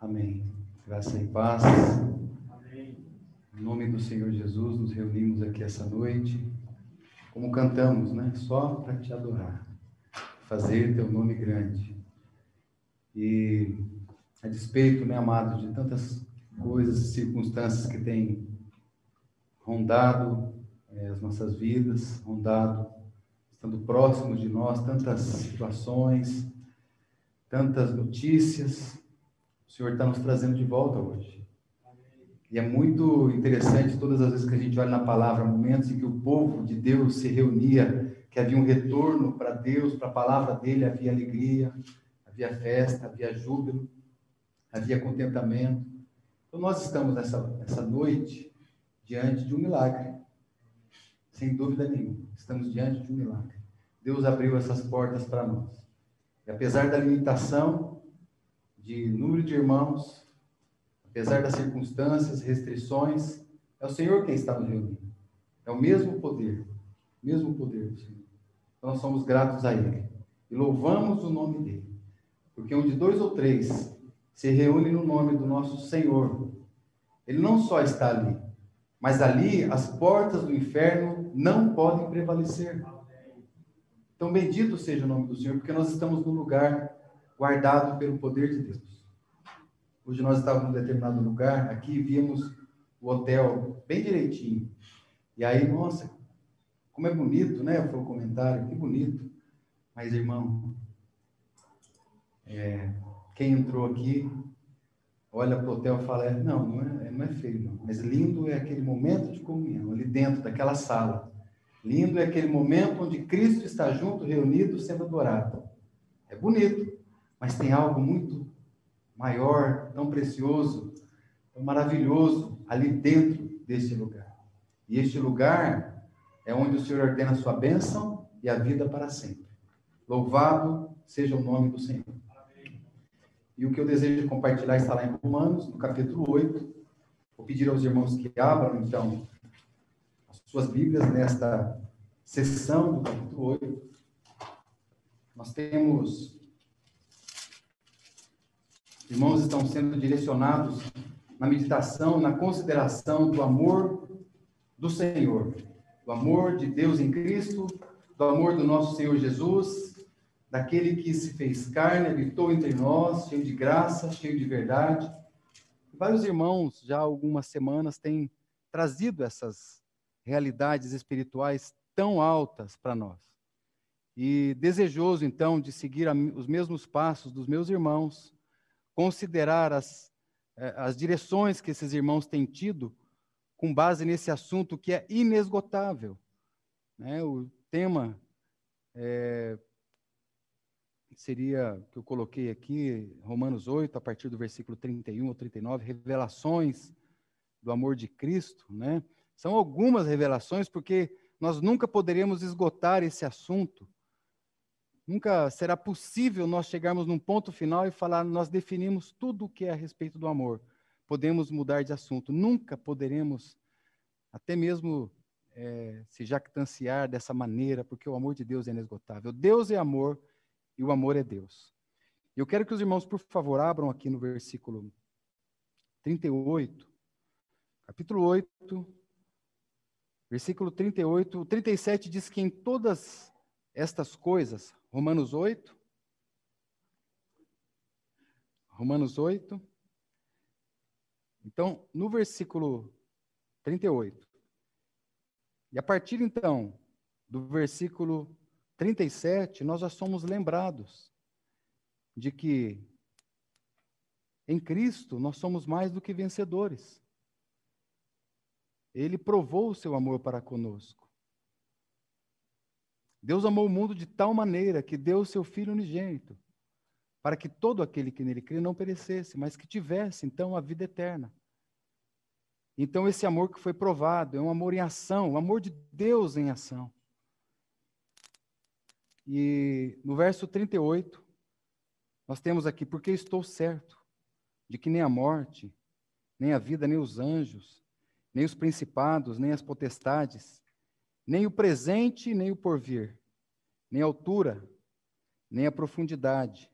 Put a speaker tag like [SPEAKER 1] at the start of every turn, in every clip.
[SPEAKER 1] Amém. Graça e paz. Amém. Em nome do Senhor Jesus, nos reunimos aqui essa noite, como cantamos, né? Só para te adorar, fazer teu nome grande. E a despeito, né, amados, de tantas coisas e circunstâncias que têm rondado é, as nossas vidas, rondado, estando próximos de nós, tantas situações, tantas notícias, Senhor está nos trazendo de volta hoje. E é muito interessante todas as vezes que a gente olha na palavra, momentos em que o povo de Deus se reunia, que havia um retorno para Deus, para a palavra dele, havia alegria, havia festa, havia júbilo, havia contentamento. Então nós estamos nessa, nessa noite diante de um milagre, sem dúvida nenhuma. Estamos diante de um milagre. Deus abriu essas portas para nós. E apesar da limitação, de número de irmãos, apesar das circunstâncias, restrições, é o Senhor quem está nos reunindo. É o mesmo poder, mesmo poder do Senhor. Então nós somos gratos a Ele e louvamos o nome dele, porque onde dois ou três se reúnem no nome do nosso Senhor, Ele não só está ali, mas ali as portas do inferno não podem prevalecer. Então, bendito seja o nome do Senhor, porque nós estamos no lugar guardado pelo poder de Deus. Hoje nós estávamos em determinado lugar, aqui vimos o hotel bem direitinho. E aí, nossa, como é bonito, né? Foi o comentário, que bonito. Mas, irmão, é, quem entrou aqui, olha para o hotel e fala, é, não, não é, não é feio, não. Mas lindo é aquele momento de comunhão, ali dentro daquela sala. Lindo é aquele momento onde Cristo está junto, reunido, sendo adorado. É bonito mas tem algo muito maior, tão precioso, tão maravilhoso ali dentro deste lugar. E este lugar é onde o Senhor ordena a sua bênção e a vida para sempre. Louvado seja o nome do Senhor. E o que eu desejo compartilhar está lá em Romanos, no capítulo 8. Vou pedir aos irmãos que abram, então, as suas Bíblias nesta sessão do capítulo 8. Nós temos irmãos estão sendo direcionados na meditação, na consideração do amor do Senhor, do amor de Deus em Cristo, do amor do nosso Senhor Jesus, daquele que se fez carne, habitou entre nós, cheio de graça, cheio de verdade. Vários irmãos, já há algumas semanas, têm trazido essas realidades espirituais tão altas para nós. E desejoso, então, de seguir os mesmos passos dos meus irmãos, considerar as, eh, as direções que esses irmãos têm tido com base nesse assunto que é inesgotável. Né? O tema é, seria, que eu coloquei aqui, Romanos 8, a partir do versículo 31 ou 39, revelações do amor de Cristo. Né? São algumas revelações, porque nós nunca poderíamos esgotar esse assunto Nunca será possível nós chegarmos num ponto final e falar, nós definimos tudo o que é a respeito do amor. Podemos mudar de assunto. Nunca poderemos, até mesmo é, se jactanciar dessa maneira, porque o amor de Deus é inesgotável. Deus é amor e o amor é Deus. Eu quero que os irmãos, por favor, abram aqui no versículo 38, capítulo 8, versículo 38. O 37 diz que em todas estas coisas Romanos 8. Romanos 8. Então, no versículo 38. E a partir então do versículo 37, nós já somos lembrados de que em Cristo nós somos mais do que vencedores. Ele provou o seu amor para conosco. Deus amou o mundo de tal maneira que deu o seu Filho unigênito, para que todo aquele que nele crê não perecesse, mas que tivesse, então, a vida eterna. Então, esse amor que foi provado é um amor em ação, o um amor de Deus em ação. E no verso 38, nós temos aqui, porque estou certo de que nem a morte, nem a vida, nem os anjos, nem os principados, nem as potestades, nem o presente, nem o porvir, nem a altura, nem a profundidade,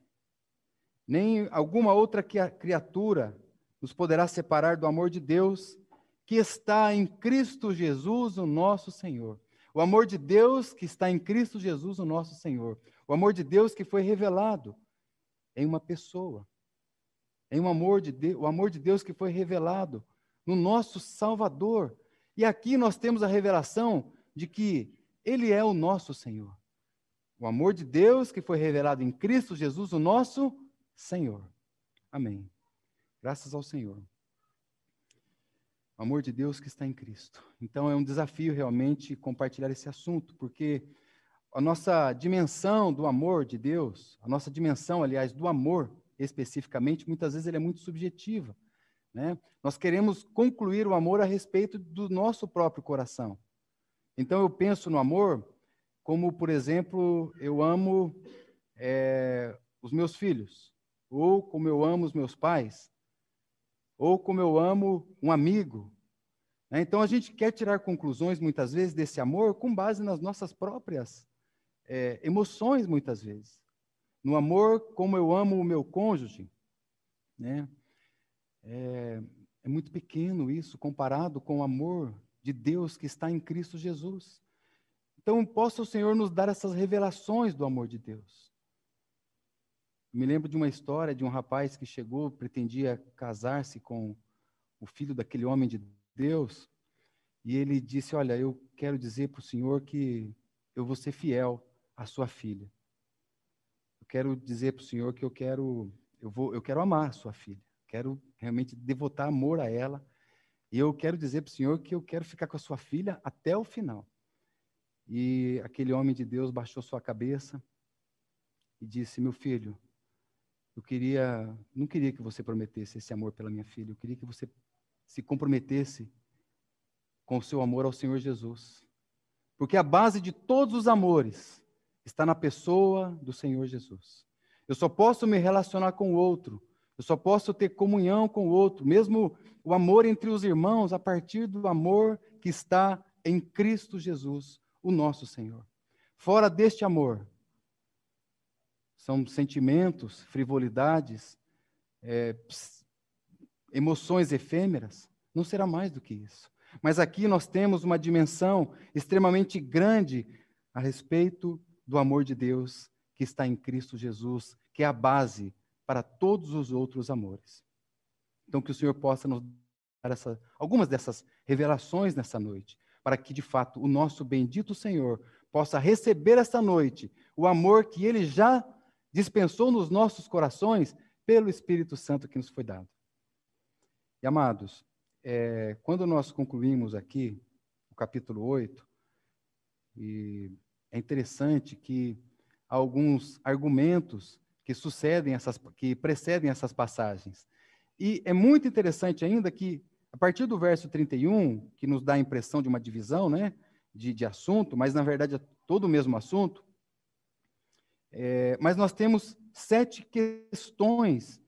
[SPEAKER 1] nem alguma outra criatura nos poderá separar do amor de Deus que está em Cristo Jesus, o nosso Senhor. O amor de Deus que está em Cristo Jesus, o nosso Senhor. O amor de Deus que foi revelado em uma pessoa. Em um amor de Deus, o amor de Deus que foi revelado no nosso Salvador. E aqui nós temos a revelação de que ele é o nosso Senhor. O amor de Deus que foi revelado em Cristo Jesus, o nosso Senhor. Amém. Graças ao Senhor. O amor de Deus que está em Cristo. Então é um desafio realmente compartilhar esse assunto, porque a nossa dimensão do amor de Deus, a nossa dimensão, aliás, do amor especificamente, muitas vezes ele é muito subjetiva. Né? Nós queremos concluir o amor a respeito do nosso próprio coração. Então eu penso no amor como, por exemplo, eu amo é, os meus filhos, ou como eu amo os meus pais, ou como eu amo um amigo. Né? Então a gente quer tirar conclusões muitas vezes desse amor com base nas nossas próprias é, emoções, muitas vezes. No amor como eu amo o meu cônjuge. Né? É, é muito pequeno isso comparado com o amor de Deus que está em Cristo Jesus. Então, possa o Senhor nos dar essas revelações do amor de Deus. Me lembro de uma história de um rapaz que chegou, pretendia casar-se com o filho daquele homem de Deus, e ele disse: Olha, eu quero dizer para o Senhor que eu vou ser fiel à sua filha. Eu quero dizer para o Senhor que eu quero, eu vou, eu quero amar a sua filha. Quero realmente devotar amor a ela. E eu quero dizer para o Senhor que eu quero ficar com a sua filha até o final. E aquele homem de Deus baixou sua cabeça e disse: Meu filho, eu queria, não queria que você prometesse esse amor pela minha filha, eu queria que você se comprometesse com o seu amor ao Senhor Jesus. Porque a base de todos os amores está na pessoa do Senhor Jesus. Eu só posso me relacionar com o outro, eu só posso ter comunhão com o outro, mesmo o amor entre os irmãos, a partir do amor que está em Cristo Jesus, o nosso Senhor. Fora deste amor, são sentimentos, frivolidades, é, emoções efêmeras, não será mais do que isso. Mas aqui nós temos uma dimensão extremamente grande a respeito do amor de Deus que está em Cristo Jesus, que é a base para todos os outros amores. Então, que o Senhor possa nos dar essa, algumas dessas revelações nessa noite, para que, de fato, o nosso bendito Senhor possa receber esta noite o amor que ele já dispensou nos nossos corações pelo Espírito Santo que nos foi dado. E, amados, é, quando nós concluímos aqui o capítulo 8, e é interessante que alguns argumentos que sucedem essas, que precedem essas passagens. E é muito interessante ainda que a partir do verso 31, que nos dá a impressão de uma divisão né, de, de assunto, mas na verdade é todo o mesmo assunto, é, mas nós temos sete questões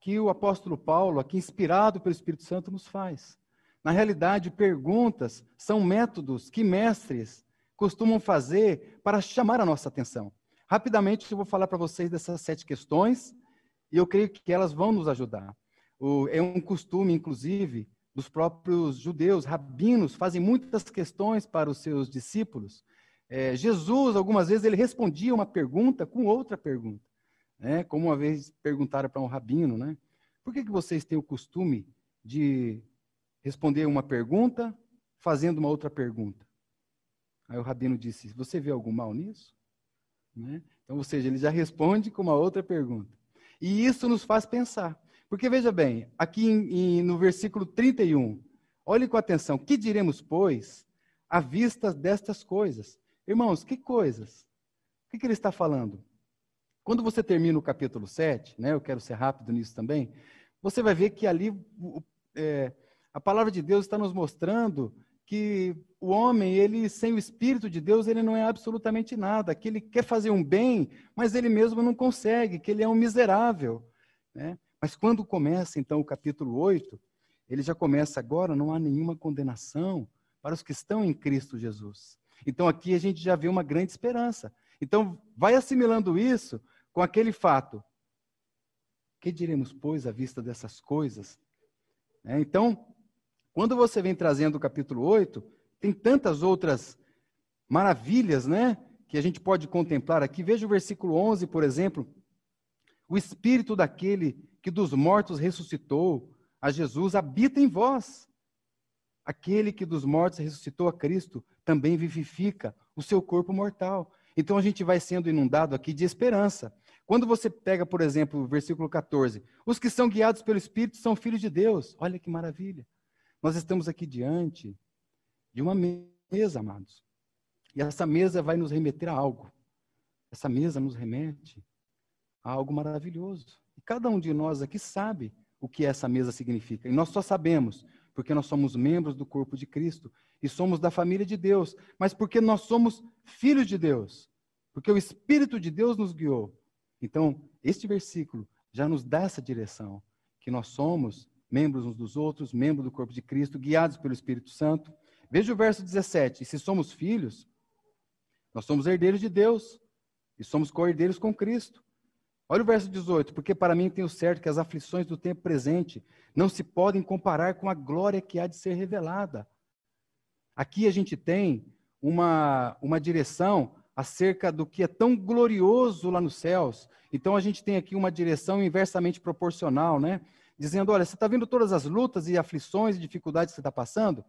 [SPEAKER 1] que o apóstolo Paulo, aqui inspirado pelo Espírito Santo, nos faz. Na realidade, perguntas são métodos que mestres costumam fazer para chamar a nossa atenção. Rapidamente, eu vou falar para vocês dessas sete questões e eu creio que elas vão nos ajudar. O, é um costume, inclusive, dos próprios judeus, rabinos, fazem muitas questões para os seus discípulos. É, Jesus, algumas vezes, ele respondia uma pergunta com outra pergunta. Né? Como uma vez perguntaram para um rabino, né? Por que, que vocês têm o costume de responder uma pergunta fazendo uma outra pergunta? Aí o rabino disse: Você vê algum mal nisso? Né? Então, ou seja, ele já responde com uma outra pergunta. E isso nos faz pensar. Porque veja bem, aqui em, em, no versículo 31, olhe com atenção: que diremos, pois, à vista destas coisas? Irmãos, que coisas? O que, que ele está falando? Quando você termina o capítulo 7, né, eu quero ser rápido nisso também, você vai ver que ali é, a palavra de Deus está nos mostrando que o homem, ele sem o Espírito de Deus, ele não é absolutamente nada, que ele quer fazer um bem, mas ele mesmo não consegue, que ele é um miserável. Né? Mas quando começa, então, o capítulo 8, ele já começa agora, não há nenhuma condenação para os que estão em Cristo Jesus. Então aqui a gente já vê uma grande esperança. Então vai assimilando isso com aquele fato. Que diremos, pois, à vista dessas coisas? É, então, quando você vem trazendo o capítulo 8, tem tantas outras maravilhas, né? Que a gente pode contemplar aqui. Veja o versículo 11, por exemplo. O espírito daquele que dos mortos ressuscitou a Jesus habita em vós. Aquele que dos mortos ressuscitou a Cristo também vivifica o seu corpo mortal. Então a gente vai sendo inundado aqui de esperança. Quando você pega, por exemplo, o versículo 14, os que são guiados pelo Espírito são filhos de Deus. Olha que maravilha. Nós estamos aqui diante de uma mesa, amados. E essa mesa vai nos remeter a algo. Essa mesa nos remete a algo maravilhoso. E cada um de nós aqui sabe o que essa mesa significa. E nós só sabemos porque nós somos membros do corpo de Cristo e somos da família de Deus, mas porque nós somos filhos de Deus, porque o Espírito de Deus nos guiou. Então, este versículo já nos dá essa direção, que nós somos membros uns dos outros, membros do corpo de Cristo, guiados pelo Espírito Santo. Veja o verso 17: se somos filhos, nós somos herdeiros de Deus e somos co-herdeiros com Cristo. Olha o verso 18: porque para mim tenho certo que as aflições do tempo presente não se podem comparar com a glória que há de ser revelada. Aqui a gente tem uma, uma direção acerca do que é tão glorioso lá nos céus. Então a gente tem aqui uma direção inversamente proporcional, né? Dizendo, olha, você está vendo todas as lutas e aflições e dificuldades que você está passando?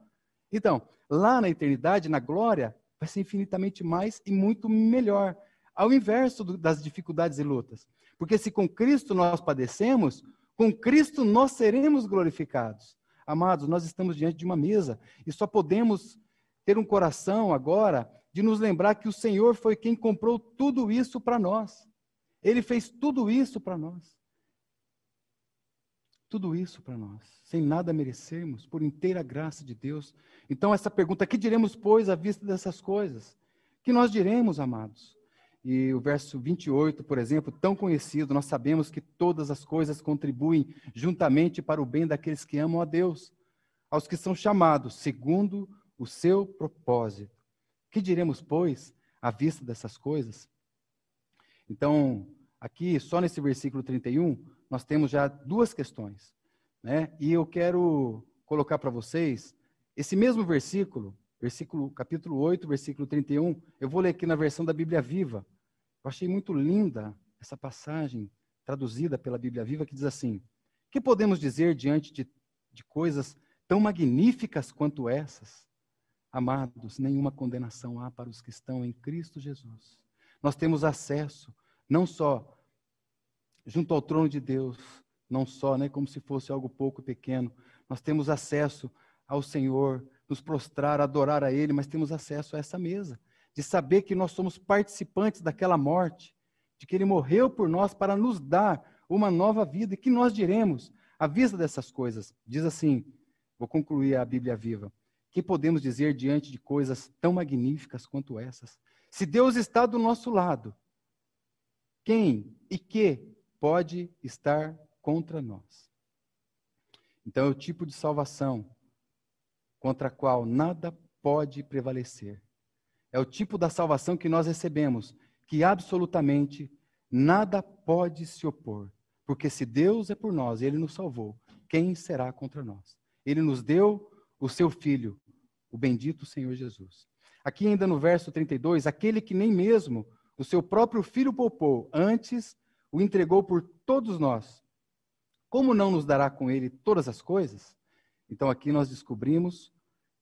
[SPEAKER 1] Então, lá na eternidade, na glória, vai ser infinitamente mais e muito melhor. Ao inverso do, das dificuldades e lutas. Porque se com Cristo nós padecemos, com Cristo nós seremos glorificados. Amados, nós estamos diante de uma mesa e só podemos ter um coração agora de nos lembrar que o Senhor foi quem comprou tudo isso para nós. Ele fez tudo isso para nós. Tudo isso para nós, sem nada merecermos, por inteira graça de Deus. Então, essa pergunta: que diremos, pois, à vista dessas coisas? Que nós diremos, amados? E o verso 28, por exemplo, tão conhecido, nós sabemos que todas as coisas contribuem juntamente para o bem daqueles que amam a Deus, aos que são chamados segundo o seu propósito. Que diremos, pois, à vista dessas coisas? Então, aqui, só nesse versículo 31, nós temos já duas questões. Né? E eu quero colocar para vocês esse mesmo versículo, versículo, capítulo 8, versículo 31. Eu vou ler aqui na versão da Bíblia Viva. Eu achei muito linda essa passagem traduzida pela Bíblia Viva que diz assim: Que podemos dizer diante de, de coisas tão magníficas quanto essas? Amados, nenhuma condenação há para os que estão em Cristo Jesus. Nós temos acesso, não só junto ao trono de Deus, não só, né, como se fosse algo pouco pequeno, nós temos acesso ao Senhor, nos prostrar, adorar a Ele, mas temos acesso a essa mesa, de saber que nós somos participantes daquela morte, de que Ele morreu por nós para nos dar uma nova vida, e que nós diremos à vista dessas coisas. Diz assim, vou concluir a Bíblia viva. Que podemos dizer diante de coisas tão magníficas quanto essas? Se Deus está do nosso lado, quem e que pode estar contra nós? Então é o tipo de salvação contra a qual nada pode prevalecer. É o tipo da salvação que nós recebemos, que absolutamente nada pode se opor. Porque se Deus é por nós, Ele nos salvou, quem será contra nós? Ele nos deu o seu Filho, o bendito Senhor Jesus. Aqui ainda no verso 32, aquele que nem mesmo o seu próprio Filho poupou, antes o entregou por todos nós, como não nos dará com ele todas as coisas? Então aqui nós descobrimos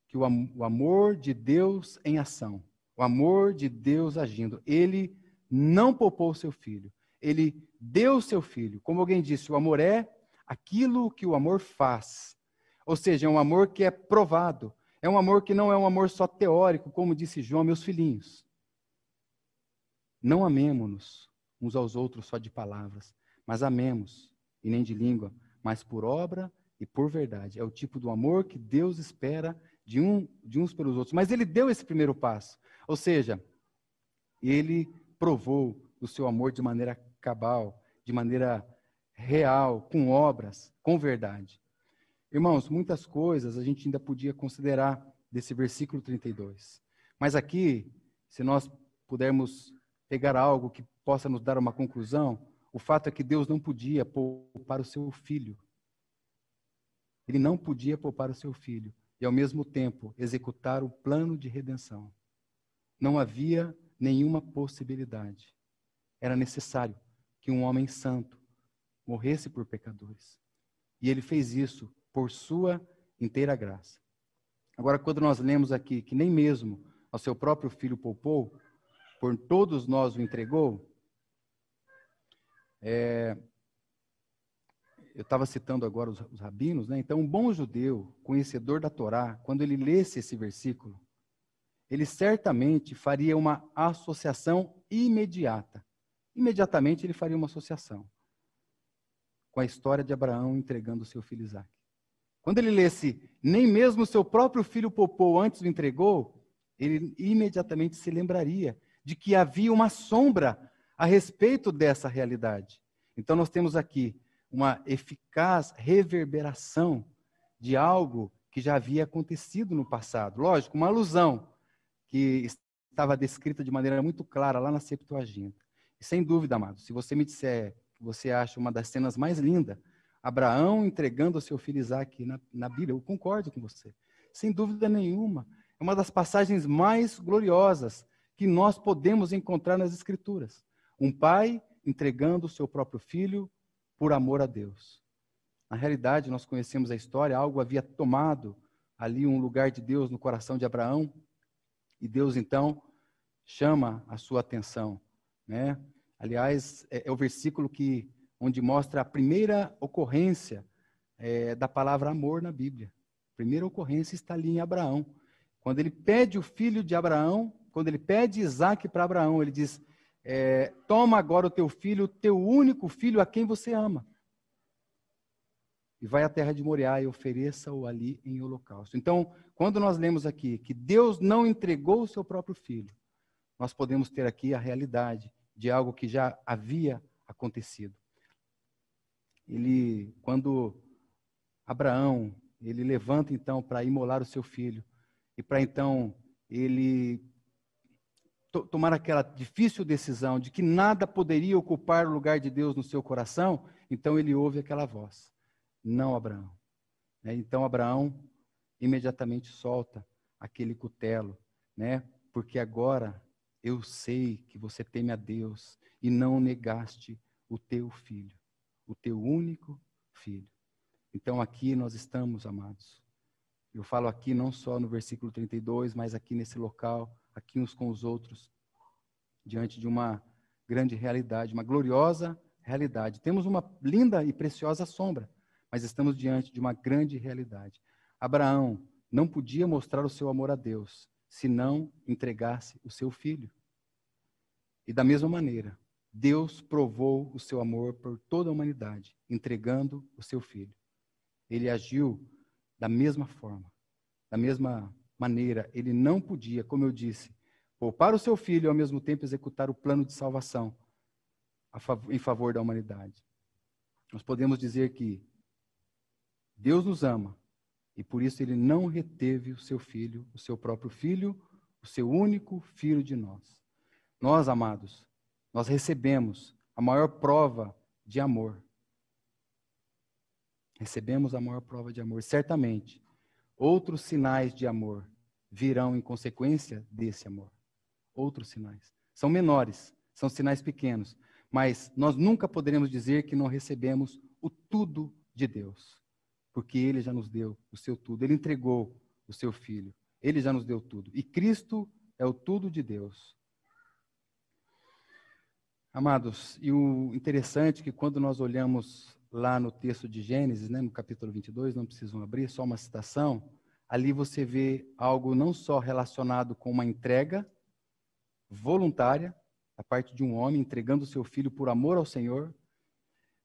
[SPEAKER 1] que o, o amor de Deus em ação, o amor de Deus agindo, ele não poupou seu filho, ele deu seu filho. Como alguém disse, o amor é aquilo que o amor faz. Ou seja, é um amor que é provado. É um amor que não é um amor só teórico, como disse João, meus filhinhos. Não amemos-nos uns aos outros só de palavras, mas amemos, e nem de língua, mas por obra e por verdade. É o tipo do amor que Deus espera de, um, de uns pelos outros. Mas ele deu esse primeiro passo. Ou seja, ele provou o seu amor de maneira cabal, de maneira real, com obras, com verdade. Irmãos, muitas coisas a gente ainda podia considerar desse versículo 32. Mas aqui, se nós pudermos pegar algo que possa nos dar uma conclusão, o fato é que Deus não podia poupar o seu filho. Ele não podia poupar o seu filho e, ao mesmo tempo, executar o plano de redenção. Não havia nenhuma possibilidade. Era necessário que um homem santo morresse por pecadores. E ele fez isso por sua inteira graça. Agora, quando nós lemos aqui que nem mesmo ao seu próprio filho poupou, por todos nós o entregou, é, eu estava citando agora os, os rabinos, né? Então, um bom judeu, conhecedor da Torá, quando ele lesse esse versículo, ele certamente faria uma associação imediata. Imediatamente ele faria uma associação com a história de Abraão entregando o seu filho Isaac. Quando ele lesse, nem mesmo seu próprio filho poupou antes o entregou, ele imediatamente se lembraria de que havia uma sombra a respeito dessa realidade. Então nós temos aqui uma eficaz reverberação de algo que já havia acontecido no passado. Lógico, uma alusão que estava descrita de maneira muito clara lá na Septuaginta. E sem dúvida, amado, se você me disser que você acha uma das cenas mais lindas, Abraão entregando o seu filho Isaac na, na Bíblia, eu concordo com você. Sem dúvida nenhuma. É uma das passagens mais gloriosas que nós podemos encontrar nas Escrituras. Um pai entregando o seu próprio filho por amor a Deus. Na realidade, nós conhecemos a história, algo havia tomado ali um lugar de Deus no coração de Abraão, e Deus então chama a sua atenção, né? Aliás, é, é o versículo que onde mostra a primeira ocorrência é, da palavra amor na Bíblia. A primeira ocorrência está ali em Abraão. Quando ele pede o filho de Abraão, quando ele pede Isaac para Abraão, ele diz: é, Toma agora o teu filho, o teu único filho a quem você ama. E vai à terra de Moriá e ofereça-o ali em holocausto. Então, quando nós lemos aqui que Deus não entregou o seu próprio filho, nós podemos ter aqui a realidade de algo que já havia acontecido. Ele, quando Abraão, ele levanta então para imolar o seu filho e para então ele tomar aquela difícil decisão de que nada poderia ocupar o lugar de Deus no seu coração, então ele ouve aquela voz: Não, Abraão. Né? Então Abraão imediatamente solta aquele cutelo, né? Porque agora eu sei que você teme a Deus e não negaste o teu filho, o teu único filho. Então aqui nós estamos, amados. Eu falo aqui não só no versículo 32, mas aqui nesse local aqui uns com os outros, diante de uma grande realidade, uma gloriosa realidade. Temos uma linda e preciosa sombra, mas estamos diante de uma grande realidade. Abraão não podia mostrar o seu amor a Deus se não entregasse o seu filho. E da mesma maneira, Deus provou o seu amor por toda a humanidade, entregando o seu filho. Ele agiu da mesma forma, da mesma maneira, ele não podia, como eu disse, poupar o seu filho e ao mesmo tempo executar o plano de salvação em favor da humanidade. Nós podemos dizer que Deus nos ama e por isso ele não reteve o seu filho, o seu próprio filho, o seu único filho de nós. Nós, amados, nós recebemos a maior prova de amor. Recebemos a maior prova de amor, certamente Outros sinais de amor virão em consequência desse amor. Outros sinais. São menores, são sinais pequenos, mas nós nunca poderemos dizer que não recebemos o tudo de Deus, porque Ele já nos deu o seu tudo, Ele entregou o seu Filho, Ele já nos deu tudo. E Cristo é o tudo de Deus. Amados, e o interessante é que quando nós olhamos lá no texto de Gênesis, né, no capítulo 22, não precisam abrir, só uma citação. Ali você vê algo não só relacionado com uma entrega voluntária, da parte de um homem entregando seu filho por amor ao Senhor.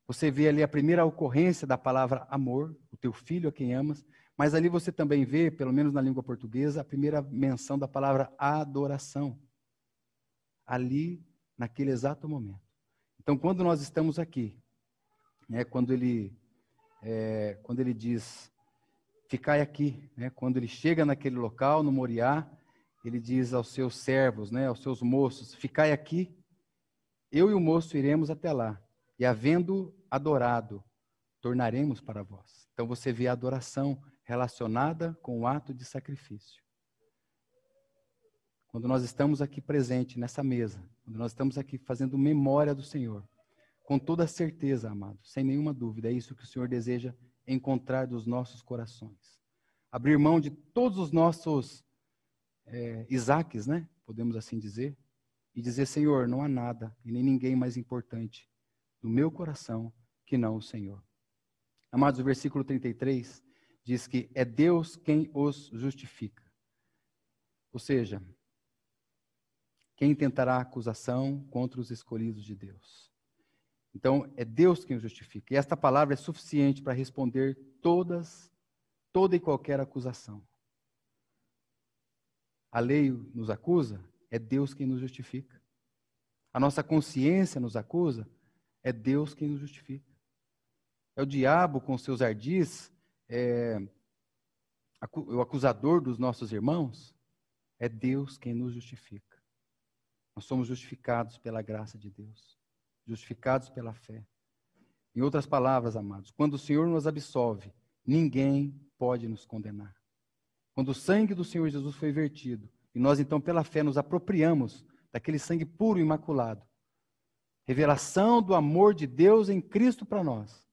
[SPEAKER 1] Você vê ali a primeira ocorrência da palavra amor, o teu filho a quem amas, mas ali você também vê, pelo menos na língua portuguesa, a primeira menção da palavra adoração. Ali, naquele exato momento. Então, quando nós estamos aqui, né, quando ele é, quando ele diz ficai aqui, né, quando ele chega naquele local no Moriá, ele diz aos seus servos, né, aos seus moços, ficai aqui, eu e o moço iremos até lá e havendo adorado, tornaremos para vós. Então você vê a adoração relacionada com o ato de sacrifício. Quando nós estamos aqui presente nessa mesa, quando nós estamos aqui fazendo memória do Senhor, com toda certeza, amado, sem nenhuma dúvida, é isso que o Senhor deseja encontrar dos nossos corações. Abrir mão de todos os nossos é, Isaques, né? Podemos assim dizer, e dizer: Senhor, não há nada e nem ninguém mais importante no meu coração que não o Senhor. Amados, o versículo 33 diz que é Deus quem os justifica. Ou seja, quem tentará acusação contra os escolhidos de Deus? Então, é Deus quem os justifica. E esta palavra é suficiente para responder todas, toda e qualquer acusação. A lei nos acusa, é Deus quem nos justifica. A nossa consciência nos acusa, é Deus quem nos justifica. É o diabo com seus ardis, é, o acusador dos nossos irmãos, é Deus quem nos justifica. Nós somos justificados pela graça de Deus, justificados pela fé. Em outras palavras, amados, quando o Senhor nos absolve, ninguém pode nos condenar. Quando o sangue do Senhor Jesus foi vertido, e nós então, pela fé, nos apropriamos daquele sangue puro e imaculado, revelação do amor de Deus em Cristo para nós,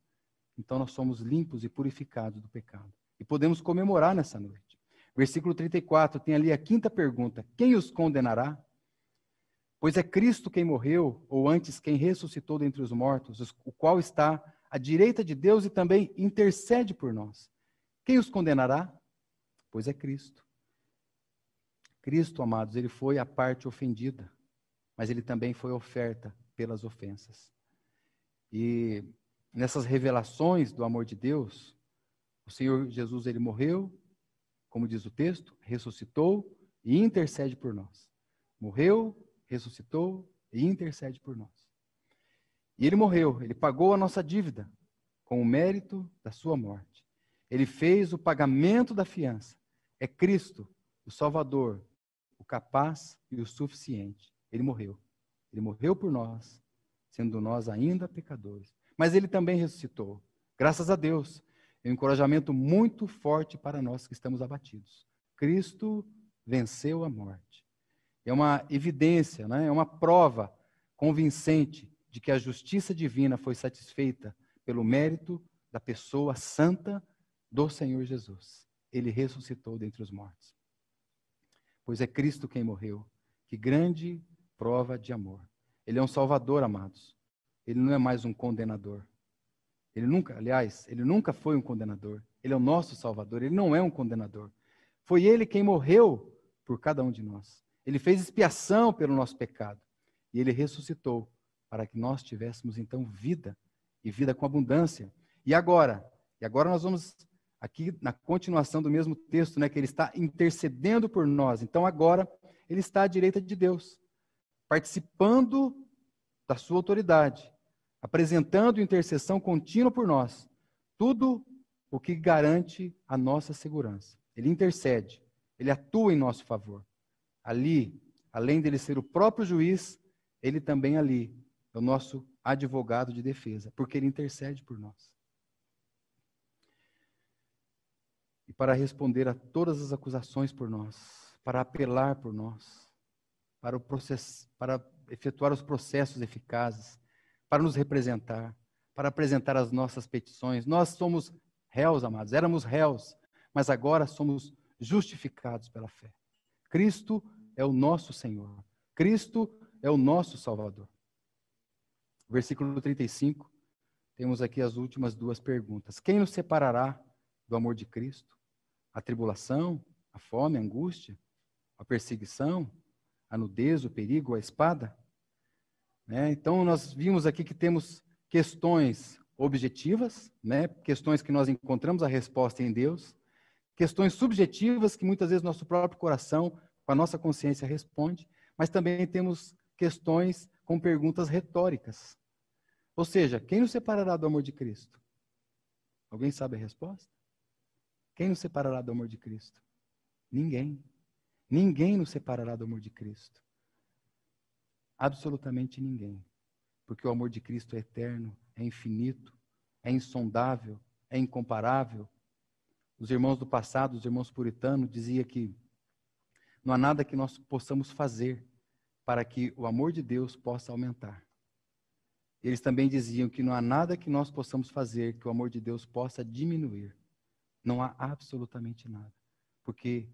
[SPEAKER 1] então nós somos limpos e purificados do pecado. E podemos comemorar nessa noite. Versículo 34 tem ali a quinta pergunta: Quem os condenará? Pois é Cristo quem morreu, ou antes quem ressuscitou dentre os mortos, o qual está à direita de Deus e também intercede por nós. Quem os condenará? Pois é Cristo. Cristo, amados, ele foi a parte ofendida, mas ele também foi oferta pelas ofensas. E nessas revelações do amor de Deus, o Senhor Jesus ele morreu, como diz o texto, ressuscitou e intercede por nós. Morreu, ressuscitou e intercede por nós. E ele morreu, ele pagou a nossa dívida com o mérito da sua morte. Ele fez o pagamento da fiança. É Cristo, o Salvador, o capaz e o suficiente. Ele morreu. Ele morreu por nós, sendo nós ainda pecadores. Mas ele também ressuscitou. Graças a Deus. É um encorajamento muito forte para nós que estamos abatidos. Cristo venceu a morte. É uma evidência, né? é uma prova convincente de que a justiça divina foi satisfeita pelo mérito da pessoa santa do Senhor Jesus. Ele ressuscitou dentre os mortos. Pois é Cristo quem morreu. Que grande prova de amor. Ele é um salvador, amados. Ele não é mais um condenador. Ele nunca, aliás, ele nunca foi um condenador. Ele é o nosso Salvador, ele não é um condenador. Foi ele quem morreu por cada um de nós. Ele fez expiação pelo nosso pecado. E ele ressuscitou para que nós tivéssemos então vida e vida com abundância. E agora, e agora nós vamos aqui na continuação do mesmo texto, né, que ele está intercedendo por nós. Então agora ele está à direita de Deus, participando da sua autoridade, apresentando intercessão contínua por nós. Tudo o que garante a nossa segurança. Ele intercede, ele atua em nosso favor. Ali, além dele ser o próprio juiz, ele também ali é o nosso advogado de defesa, porque ele intercede por nós. E para responder a todas as acusações por nós, para apelar por nós, para, o processo, para efetuar os processos eficazes, para nos representar, para apresentar as nossas petições. Nós somos réus, amados, éramos réus, mas agora somos justificados pela fé. Cristo é o nosso Senhor. Cristo é o nosso Salvador. Versículo 35, temos aqui as últimas duas perguntas. Quem nos separará do amor de Cristo? A tribulação, a fome, a angústia, a perseguição, a nudez, o perigo, a espada? Né? Então, nós vimos aqui que temos questões objetivas, né? questões que nós encontramos a resposta em Deus, questões subjetivas que muitas vezes nosso próprio coração, com a nossa consciência, responde, mas também temos questões com perguntas retóricas. Ou seja, quem nos separará do amor de Cristo? Alguém sabe a resposta? Quem nos separará do amor de Cristo? Ninguém. Ninguém nos separará do amor de Cristo. Absolutamente ninguém. porque o amor de Cristo é eterno, é infinito, é insondável, é incomparável. Os irmãos do passado, os irmãos puritanos, diziam que não há nada que nós possamos fazer para que o amor de Deus possa aumentar. Eles também diziam que não há nada que nós possamos fazer que o amor de Deus possa diminuir. Não há absolutamente nada. Porque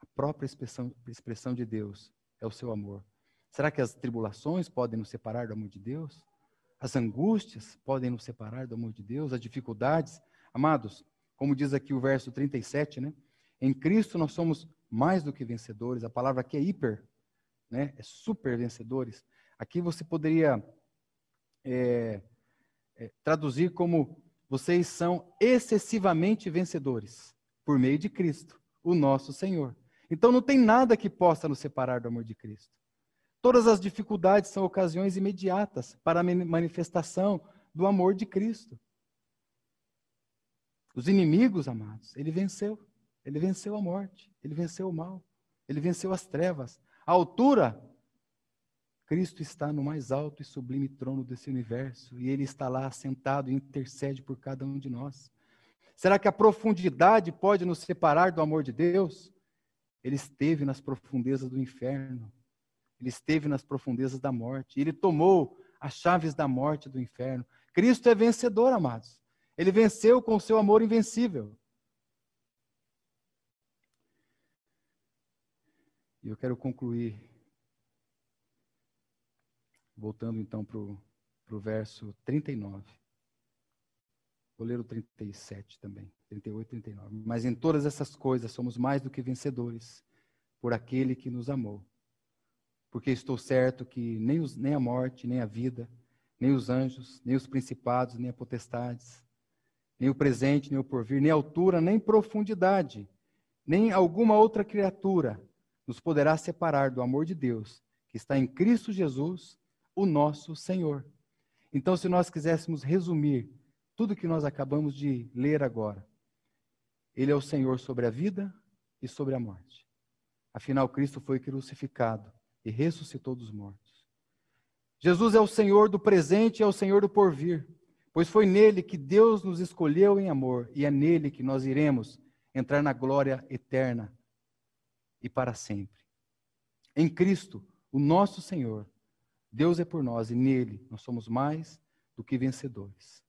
[SPEAKER 1] a própria expressão, expressão de Deus é o seu amor. Será que as tribulações podem nos separar do amor de Deus? As angústias podem nos separar do amor de Deus? As dificuldades? Amados, como diz aqui o verso 37, né? Em Cristo nós somos mais do que vencedores. A palavra aqui é hiper, né? É super vencedores. Aqui você poderia é, é, traduzir como vocês são excessivamente vencedores por meio de Cristo, o nosso Senhor. Então não tem nada que possa nos separar do amor de Cristo. Todas as dificuldades são ocasiões imediatas para a manifestação do amor de Cristo. Os inimigos, amados, ele venceu. Ele venceu a morte, ele venceu o mal, ele venceu as trevas. A altura, Cristo está no mais alto e sublime trono desse universo e ele está lá sentado e intercede por cada um de nós. Será que a profundidade pode nos separar do amor de Deus? Ele esteve nas profundezas do inferno. Ele esteve nas profundezas da morte. Ele tomou as chaves da morte do inferno. Cristo é vencedor, amados. Ele venceu com o seu amor invencível. E eu quero concluir, voltando então para o verso 39. Vou ler o 37 também, 38 e 39. Mas em todas essas coisas somos mais do que vencedores por aquele que nos amou. Porque estou certo que nem, os, nem a morte, nem a vida, nem os anjos, nem os principados, nem as potestades, nem o presente, nem o porvir, nem altura, nem profundidade, nem alguma outra criatura nos poderá separar do amor de Deus que está em Cristo Jesus, o nosso Senhor. Então, se nós quiséssemos resumir tudo que nós acabamos de ler agora. Ele é o Senhor sobre a vida e sobre a morte. Afinal, Cristo foi crucificado e ressuscitou dos mortos. Jesus é o Senhor do presente e é o Senhor do porvir, pois foi nele que Deus nos escolheu em amor e é nele que nós iremos entrar na glória eterna e para sempre. Em Cristo, o nosso Senhor, Deus é por nós e nele nós somos mais do que vencedores.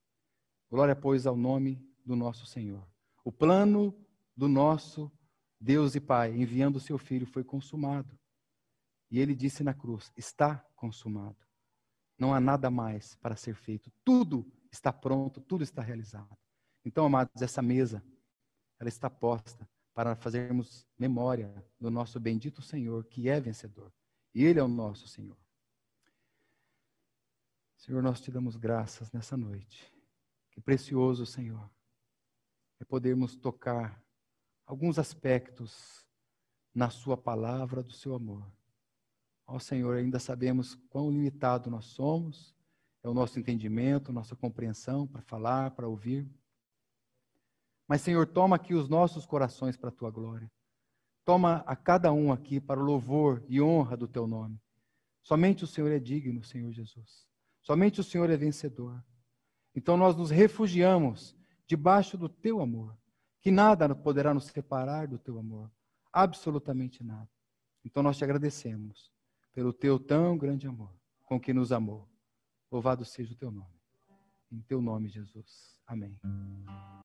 [SPEAKER 1] Glória, pois, ao nome do nosso Senhor. O plano do nosso Deus e Pai, enviando o seu Filho, foi consumado. E ele disse na cruz: Está consumado. Não há nada mais para ser feito. Tudo está pronto, tudo está realizado. Então, amados, essa mesa, ela está posta para fazermos memória do nosso bendito Senhor, que é vencedor. E Ele é o nosso Senhor. Senhor, nós te damos graças nessa noite. Que precioso, Senhor, é podermos tocar alguns aspectos na Sua palavra do seu amor. Ó Senhor, ainda sabemos quão limitado nós somos, é o nosso entendimento, nossa compreensão para falar, para ouvir. Mas, Senhor, toma aqui os nossos corações para a tua glória. Toma a cada um aqui para o louvor e honra do teu nome. Somente o Senhor é digno, Senhor Jesus. Somente o Senhor é vencedor. Então nós nos refugiamos debaixo do teu amor, que nada poderá nos separar do teu amor, absolutamente nada. Então nós te agradecemos pelo teu tão grande amor com que nos amou. Louvado seja o teu nome. Em teu nome, Jesus. Amém.